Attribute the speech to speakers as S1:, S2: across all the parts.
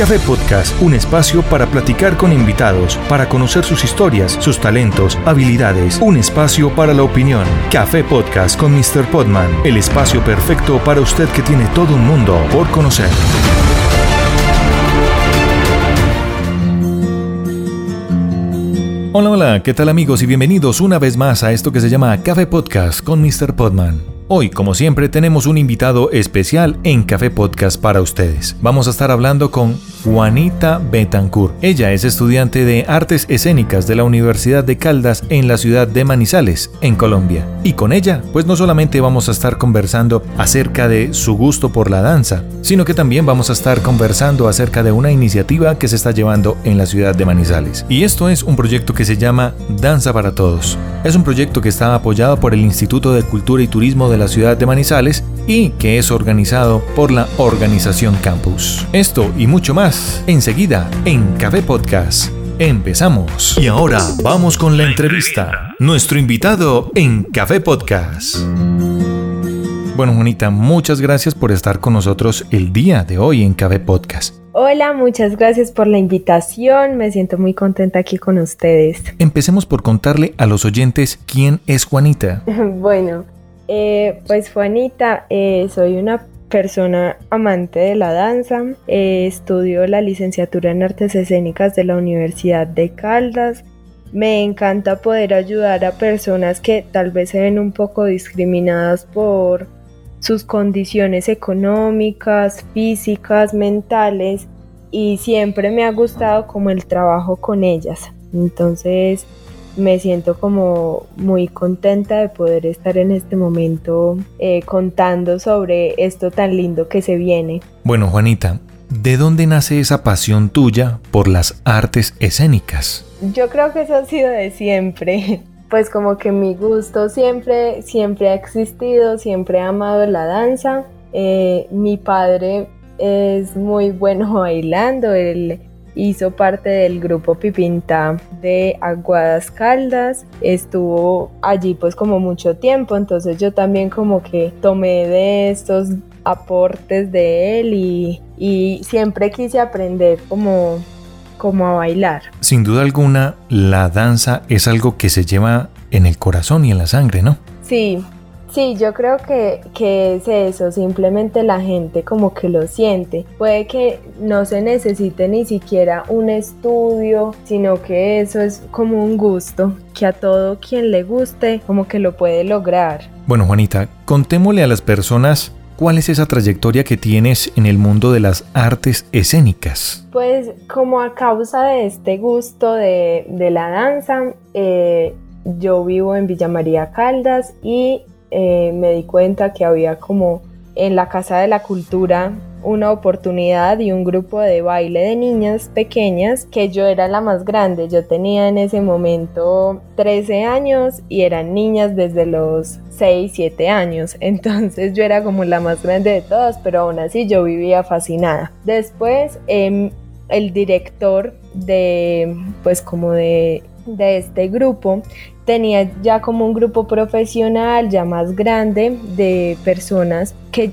S1: Café Podcast, un espacio para platicar con invitados, para conocer sus historias, sus talentos, habilidades, un espacio para la opinión. Café Podcast con Mr. Podman, el espacio perfecto para usted que tiene todo un mundo por conocer. Hola, hola, ¿qué tal amigos y bienvenidos una vez más a esto que se llama Café Podcast con Mr. Podman. Hoy, como siempre, tenemos un invitado especial en Café Podcast para ustedes. Vamos a estar hablando con Juanita Betancourt. Ella es estudiante de Artes Escénicas de la Universidad de Caldas en la ciudad de Manizales, en Colombia. Y con ella, pues no solamente vamos a estar conversando acerca de su gusto por la danza, sino que también vamos a estar conversando acerca de una iniciativa que se está llevando en la ciudad de Manizales. Y esto es un proyecto que se llama Danza para Todos. Es un proyecto que está apoyado por el Instituto de Cultura y Turismo de la ciudad de Manizales y que es organizado por la organización Campus. Esto y mucho más enseguida en Café Podcast. Empezamos. Y ahora vamos con la entrevista. Nuestro invitado en Café Podcast. Bueno, Juanita, muchas gracias por estar con nosotros el día de hoy en Café Podcast.
S2: Hola, muchas gracias por la invitación. Me siento muy contenta aquí con ustedes.
S1: Empecemos por contarle a los oyentes quién es Juanita.
S2: bueno, eh, pues Juanita, eh, soy una persona amante de la danza, eh, estudio la licenciatura en artes escénicas de la Universidad de Caldas. Me encanta poder ayudar a personas que tal vez se ven un poco discriminadas por sus condiciones económicas, físicas, mentales y siempre me ha gustado como el trabajo con ellas. Entonces, me siento como muy contenta de poder estar en este momento eh, contando sobre esto tan lindo que se viene.
S1: Bueno, Juanita, ¿de dónde nace esa pasión tuya por las artes escénicas?
S2: Yo creo que eso ha sido de siempre. Pues como que mi gusto siempre, siempre ha existido, siempre he amado la danza. Eh, mi padre es muy bueno bailando, él hizo parte del grupo Pipinta de Aguadas Caldas, estuvo allí pues como mucho tiempo, entonces yo también como que tomé de estos aportes de él y, y siempre quise aprender como, como a bailar.
S1: Sin duda alguna, la danza es algo que se lleva en el corazón y en la sangre, ¿no?
S2: Sí, Sí, yo creo que, que, es eso, simplemente la gente como que lo siente. Puede que no se necesite ni siquiera un estudio, sino que eso es como un gusto, que a todo quien le guste como que lo puede lograr.
S1: Bueno, Juanita, contémosle a las personas ¿Cuál es esa trayectoria que tienes en el mundo de las artes escénicas?
S2: Pues como a causa de este gusto de, de la danza, eh, yo vivo en Villa María Caldas y eh, me di cuenta que había como en la Casa de la Cultura una oportunidad y un grupo de baile de niñas pequeñas que yo era la más grande. Yo tenía en ese momento 13 años y eran niñas desde los 6, 7 años. Entonces yo era como la más grande de todas, pero aún así yo vivía fascinada. Después em, el director de pues como de de este grupo tenía ya como un grupo profesional ya más grande de personas que,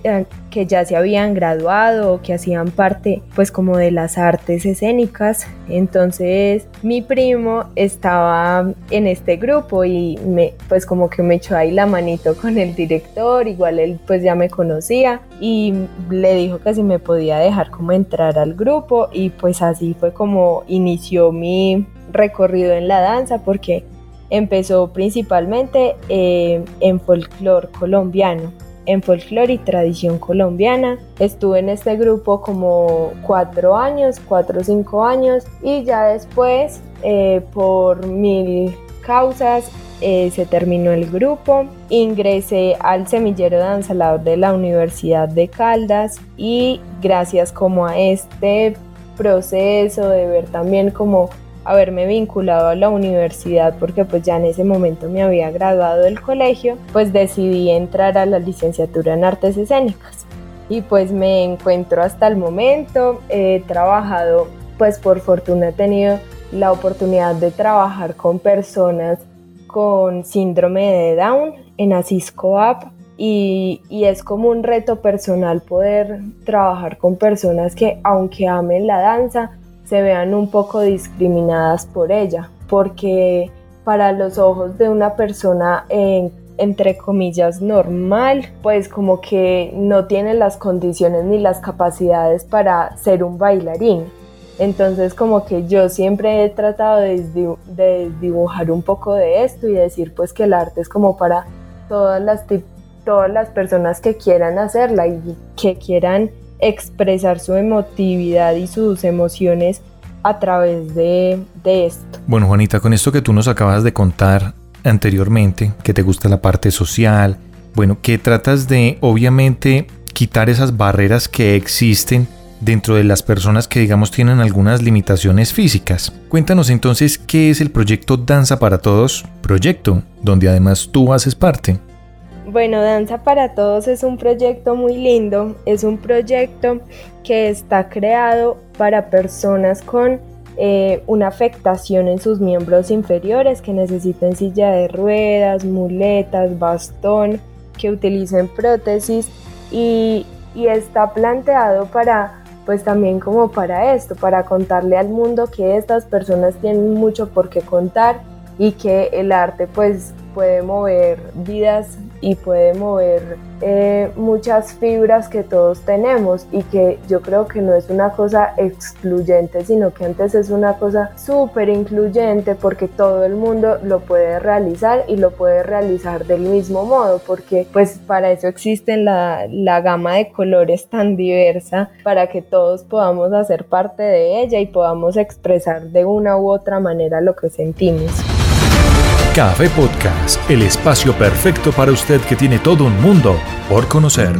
S2: que ya se habían graduado o que hacían parte pues como de las artes escénicas. Entonces mi primo estaba en este grupo y me pues como que me echó ahí la manito con el director igual él pues ya me conocía y le dijo que si me podía dejar como entrar al grupo y pues así fue como inició mi recorrido en la danza porque empezó principalmente eh, en folclore colombiano, en folclore y tradición colombiana. Estuve en este grupo como cuatro años, cuatro o cinco años y ya después eh, por mil causas eh, se terminó el grupo, ingresé al semillero danzalador de la Universidad de Caldas y gracias como a este proceso de ver también como haberme vinculado a la universidad porque pues ya en ese momento me había graduado del colegio, pues decidí entrar a la licenciatura en artes escénicas. Y pues me encuentro hasta el momento, he trabajado, pues por fortuna he tenido la oportunidad de trabajar con personas con síndrome de Down en Asisco App y, y, es como un reto personal poder trabajar con personas que aunque amen la danza, se vean un poco discriminadas por ella, porque para los ojos de una persona entre comillas normal, pues como que no tiene las condiciones ni las capacidades para ser un bailarín. Entonces como que yo siempre he tratado de, dibujar un poco de esto y decir pues que el arte es como para todas las, todas las personas que quieran hacerla y que quieran expresar su emotividad y sus emociones a través de, esto.
S1: Bueno, Juanita, con esto que tú nos acabas de contar anteriormente, que te gusta la parte social, bueno, que tratas de obviamente quitar esas barreras que existen dentro de las personas que digamos tienen algunas limitaciones físicas. Cuéntanos entonces qué es el proyecto Danza para Todos, proyecto donde además tú haces parte.
S2: Bueno, Danza para Todos es un proyecto muy lindo, es un proyecto que está creado para personas con eh, una afectación en sus miembros inferiores que necesiten silla de ruedas, muletas, bastón, que utilicen prótesis. Y, y está planteado para pues también como para esto, para contarle al mundo que estas personas tienen mucho por qué contar y que el arte pues puede mover vidas y puede mover eh, muchas fibras que todos tenemos y que yo creo que no es una cosa excluyente, sino que antes es una cosa súper incluyente porque todo el mundo lo puede realizar y lo puede realizar del mismo modo, porque pues para eso existen la, la gama de colores tan diversa para que todos podamos hacer parte de ella y podamos expresar de una u otra manera lo que sentimos.
S1: Café Podcast, el espacio perfecto para usted que tiene todo un mundo por conocer.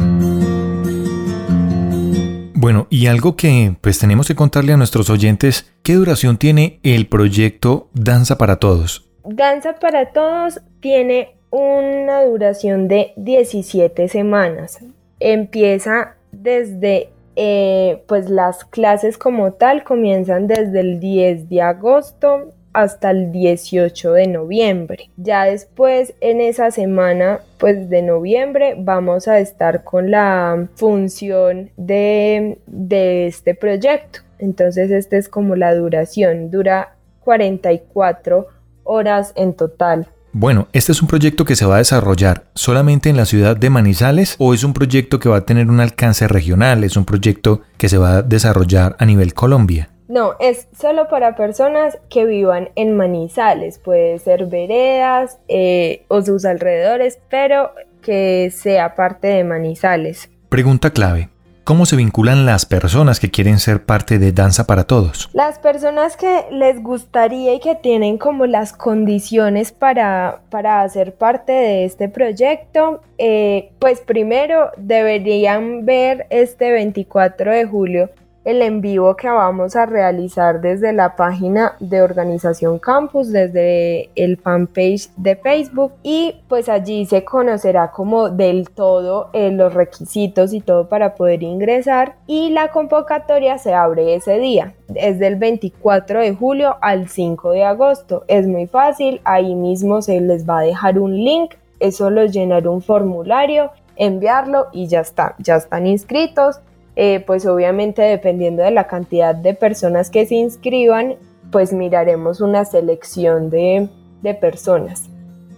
S1: Bueno, y algo que pues tenemos que contarle a nuestros oyentes, ¿qué duración tiene el proyecto Danza para Todos?
S2: Danza para Todos tiene una duración de 17 semanas. Empieza desde, eh, pues las clases como tal comienzan desde el 10 de agosto hasta el 18 de noviembre. Ya después en esa semana pues de noviembre vamos a estar con la función de, de este proyecto. Entonces esta es como la duración, dura 44 horas en total.
S1: Bueno, ¿este es un proyecto que se va a desarrollar solamente en la ciudad de Manizales o es un proyecto que va a tener un alcance regional? ¿Es un proyecto que se va a desarrollar a nivel Colombia?
S2: No, es solo para personas que vivan en Manizales, puede ser veredas eh, o sus alrededores, pero que sea parte de Manizales.
S1: Pregunta clave. ¿Cómo se vinculan las personas que quieren ser parte de Danza para Todos?
S2: Las personas que les gustaría y que tienen como las condiciones para, para hacer parte de este proyecto, eh, pues primero deberían ver este 24 de julio el en vivo que vamos a realizar desde la página de Organización Campus, desde el fanpage de Facebook. Y pues allí se conocerá como del todo eh, los requisitos y todo para poder ingresar. Y la convocatoria se abre ese día, es del 24 de julio al 5 de agosto, es muy fácil, ahí mismo se les va a dejar un link, es solo llenar un formulario enviarlo y ya está, ya están inscritos. Eh, pues obviamente dependiendo de la cantidad de personas que se inscriban, pues miraremos una selección de, de personas.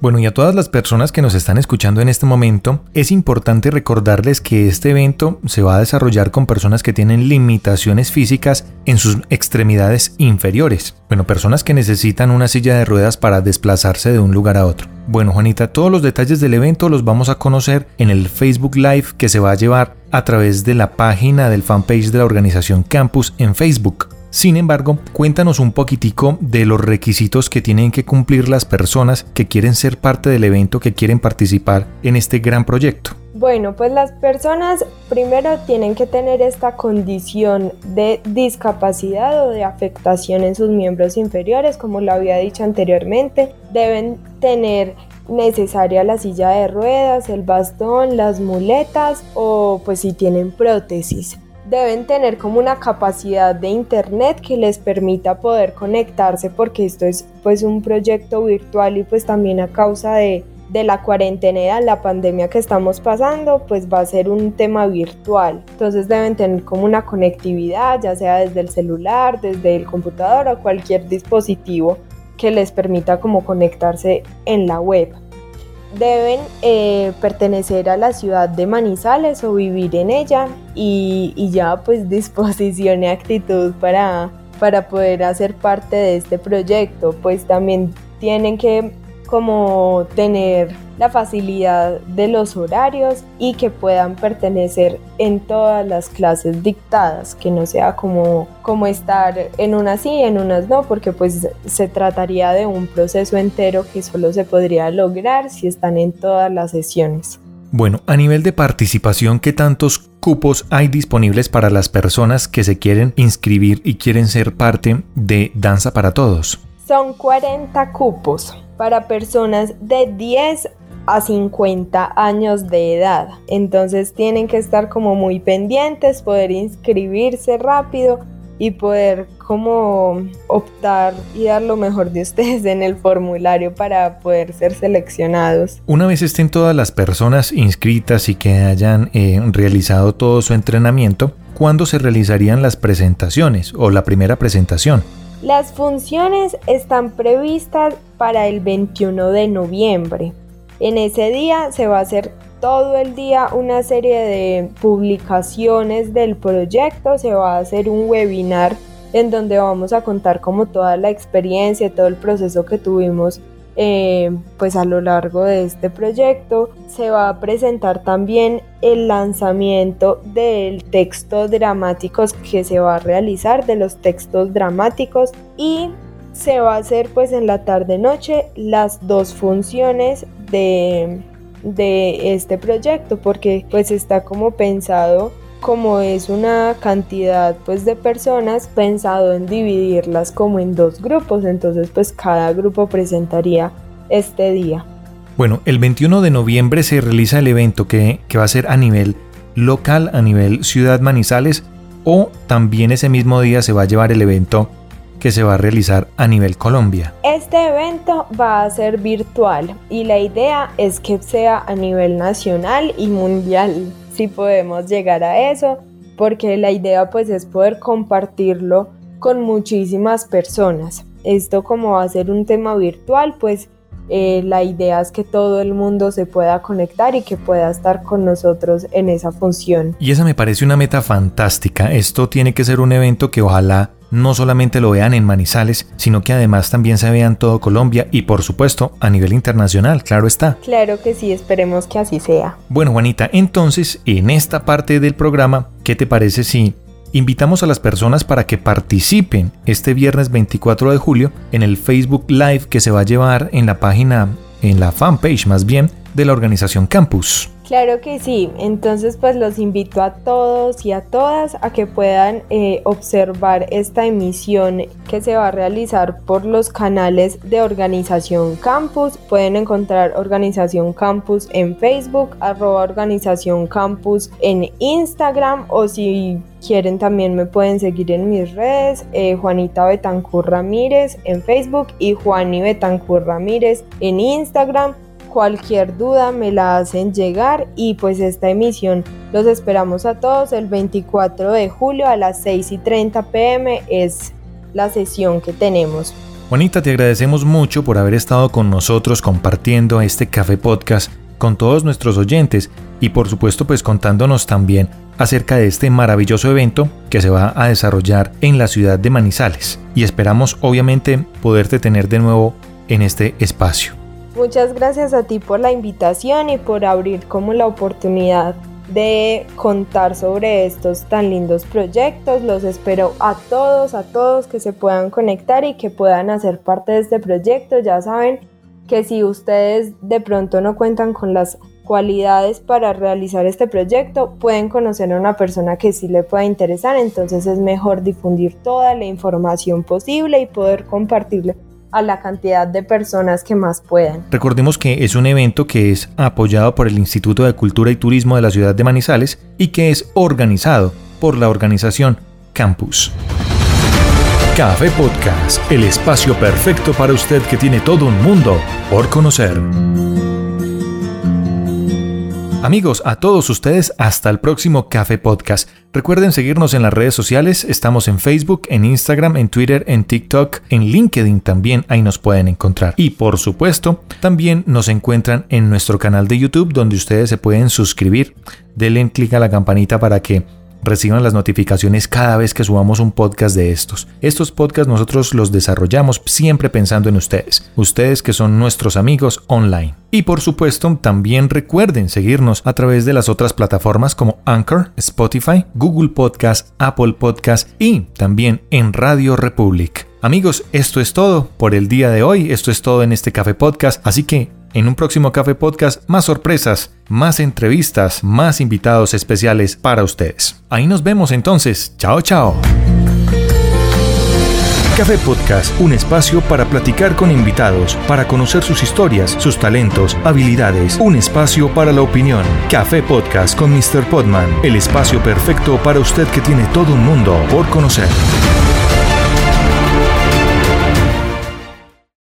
S1: Bueno, y a todas las personas que nos están escuchando en este momento, es importante recordarles que este evento se va a desarrollar con personas que tienen limitaciones físicas en sus extremidades inferiores. Bueno, personas que necesitan una silla de ruedas para desplazarse de un lugar a otro. Bueno, Juanita, todos los detalles del evento los vamos a conocer en el Facebook Live que se va a llevar a través de la página del fanpage de la organización Campus en Facebook. Sin embargo, cuéntanos un poquitico de los requisitos que tienen que cumplir las personas que quieren ser parte del evento, que quieren participar en este gran proyecto.
S2: Bueno, pues las personas primero tienen que tener esta condición de discapacidad o de afectación en sus miembros inferiores, como lo había dicho anteriormente. Deben tener necesaria la silla de ruedas, el bastón, las muletas o pues si tienen prótesis. Deben tener como una capacidad de internet que les permita poder conectarse porque esto es pues un proyecto virtual y pues también a causa de de la cuarentena, la pandemia que estamos pasando, pues va a ser un tema virtual. Entonces deben tener como una conectividad, ya sea desde el celular, desde el computador o cualquier dispositivo que les permita como conectarse en la web. Deben eh, pertenecer a la ciudad de Manizales o vivir en ella y, y ya pues disposición y actitud para, para poder hacer parte de este proyecto. Pues también tienen que como tener la facilidad de los horarios y que puedan pertenecer en todas las clases dictadas, que no sea como, como estar en unas sí, en unas no, porque pues se trataría de un proceso entero que solo se podría lograr si están en todas las sesiones.
S1: Bueno, a nivel de participación, ¿qué tantos cupos hay disponibles para las personas que se quieren inscribir y quieren ser parte de Danza para Todos?
S2: Son 40 cupos para personas de 10 a 50 años de edad. Entonces tienen que estar como muy pendientes, poder inscribirse rápido y poder como optar y dar lo mejor de ustedes en el formulario para poder ser seleccionados.
S1: Una vez estén todas las personas inscritas y que hayan eh, realizado todo su entrenamiento, ¿cuándo se realizarían las presentaciones o la primera presentación?
S2: Las funciones están previstas para el 21 de noviembre. En ese día se va a hacer todo el día una serie de publicaciones del proyecto, se va a hacer un webinar en donde vamos a contar como toda la experiencia, todo el proceso que tuvimos eh, pues a lo largo de este proyecto se va a presentar también el lanzamiento del texto dramáticos que se va a realizar de los textos dramáticos y se va a hacer pues en la tarde noche las dos funciones de, de este proyecto porque pues está como pensado como es una cantidad pues de personas pensado en dividirlas como en dos grupos. Entonces pues cada grupo presentaría este día.
S1: Bueno el 21 de noviembre se realiza el evento que, que va a ser a nivel local a nivel ciudad manizales o también ese mismo día se va a llevar el evento que se va a realizar a nivel Colombia.
S2: Este evento va a ser virtual y la idea es que sea a nivel nacional y mundial si podemos llegar a eso, porque la idea pues es poder compartirlo con muchísimas personas. Esto como va a ser un tema virtual, pues eh, la idea es que todo el mundo se pueda conectar y que pueda estar con nosotros en esa función.
S1: Y esa me parece una meta fantástica. Esto tiene que ser un evento que ojalá no solamente lo vean en Manizales, sino que además también se vea en todo Colombia y por supuesto a nivel internacional, claro está.
S2: Claro que sí, esperemos que así sea.
S1: Bueno, Juanita, entonces en esta parte del programa, ¿qué te parece si invitamos a las personas para que participen este viernes 24 de julio en el Facebook Live que se va a llevar en la página, en la fanpage más bien, de la organización Campus?
S2: Claro que sí, entonces pues los invito a todos y a todas a que puedan eh, observar esta emisión que se va a realizar por los canales de Organización Campus. Pueden encontrar Organización Campus en Facebook, arroba Organización Campus en Instagram o si quieren también me pueden seguir en mis redes, eh, Juanita Betancur Ramírez en Facebook y Juani Betancur Ramírez en Instagram. Cualquier duda me la hacen llegar y pues esta emisión los esperamos a todos el 24 de julio a las 6 y 30 pm es la sesión que tenemos.
S1: Juanita, te agradecemos mucho por haber estado con nosotros compartiendo este café podcast con todos nuestros oyentes y por supuesto pues contándonos también acerca de este maravilloso evento que se va a desarrollar en la ciudad de Manizales y esperamos obviamente poderte tener de nuevo en este espacio.
S2: Muchas gracias a ti por la invitación y por abrir como la oportunidad de contar sobre estos tan lindos proyectos. Los espero a todos, a todos que se puedan conectar y que puedan hacer parte de este proyecto. Ya saben que si ustedes de pronto no cuentan con las cualidades para realizar este proyecto, pueden conocer a una persona que sí le pueda interesar, entonces es mejor difundir toda la información posible y poder compartirle a la cantidad de personas que más puedan.
S1: Recordemos que es un evento que es apoyado por el Instituto de Cultura y Turismo de la ciudad de Manizales y que es organizado por la organización Campus. Café Podcast, el espacio perfecto para usted que tiene todo un mundo por conocer. Amigos, a todos ustedes, hasta el próximo Café Podcast. Recuerden seguirnos en las redes sociales, estamos en Facebook, en Instagram, en Twitter, en TikTok, en LinkedIn también, ahí nos pueden encontrar. Y por supuesto, también nos encuentran en nuestro canal de YouTube donde ustedes se pueden suscribir. Denle clic a la campanita para que reciban las notificaciones cada vez que subamos un podcast de estos. Estos podcasts nosotros los desarrollamos siempre pensando en ustedes, ustedes que son nuestros amigos online. Y por supuesto, también recuerden seguirnos a través de las otras plataformas como Anchor, Spotify, Google Podcast, Apple Podcast y también en Radio Republic. Amigos, esto es todo por el día de hoy, esto es todo en este Café Podcast, así que en un próximo Café Podcast más sorpresas, más entrevistas, más invitados especiales para ustedes. Ahí nos vemos entonces. Chao, chao. Café Podcast, un espacio para platicar con invitados, para conocer sus historias, sus talentos, habilidades, un espacio para la opinión. Café Podcast con Mr. Podman, el espacio perfecto para usted que tiene todo un mundo por conocer.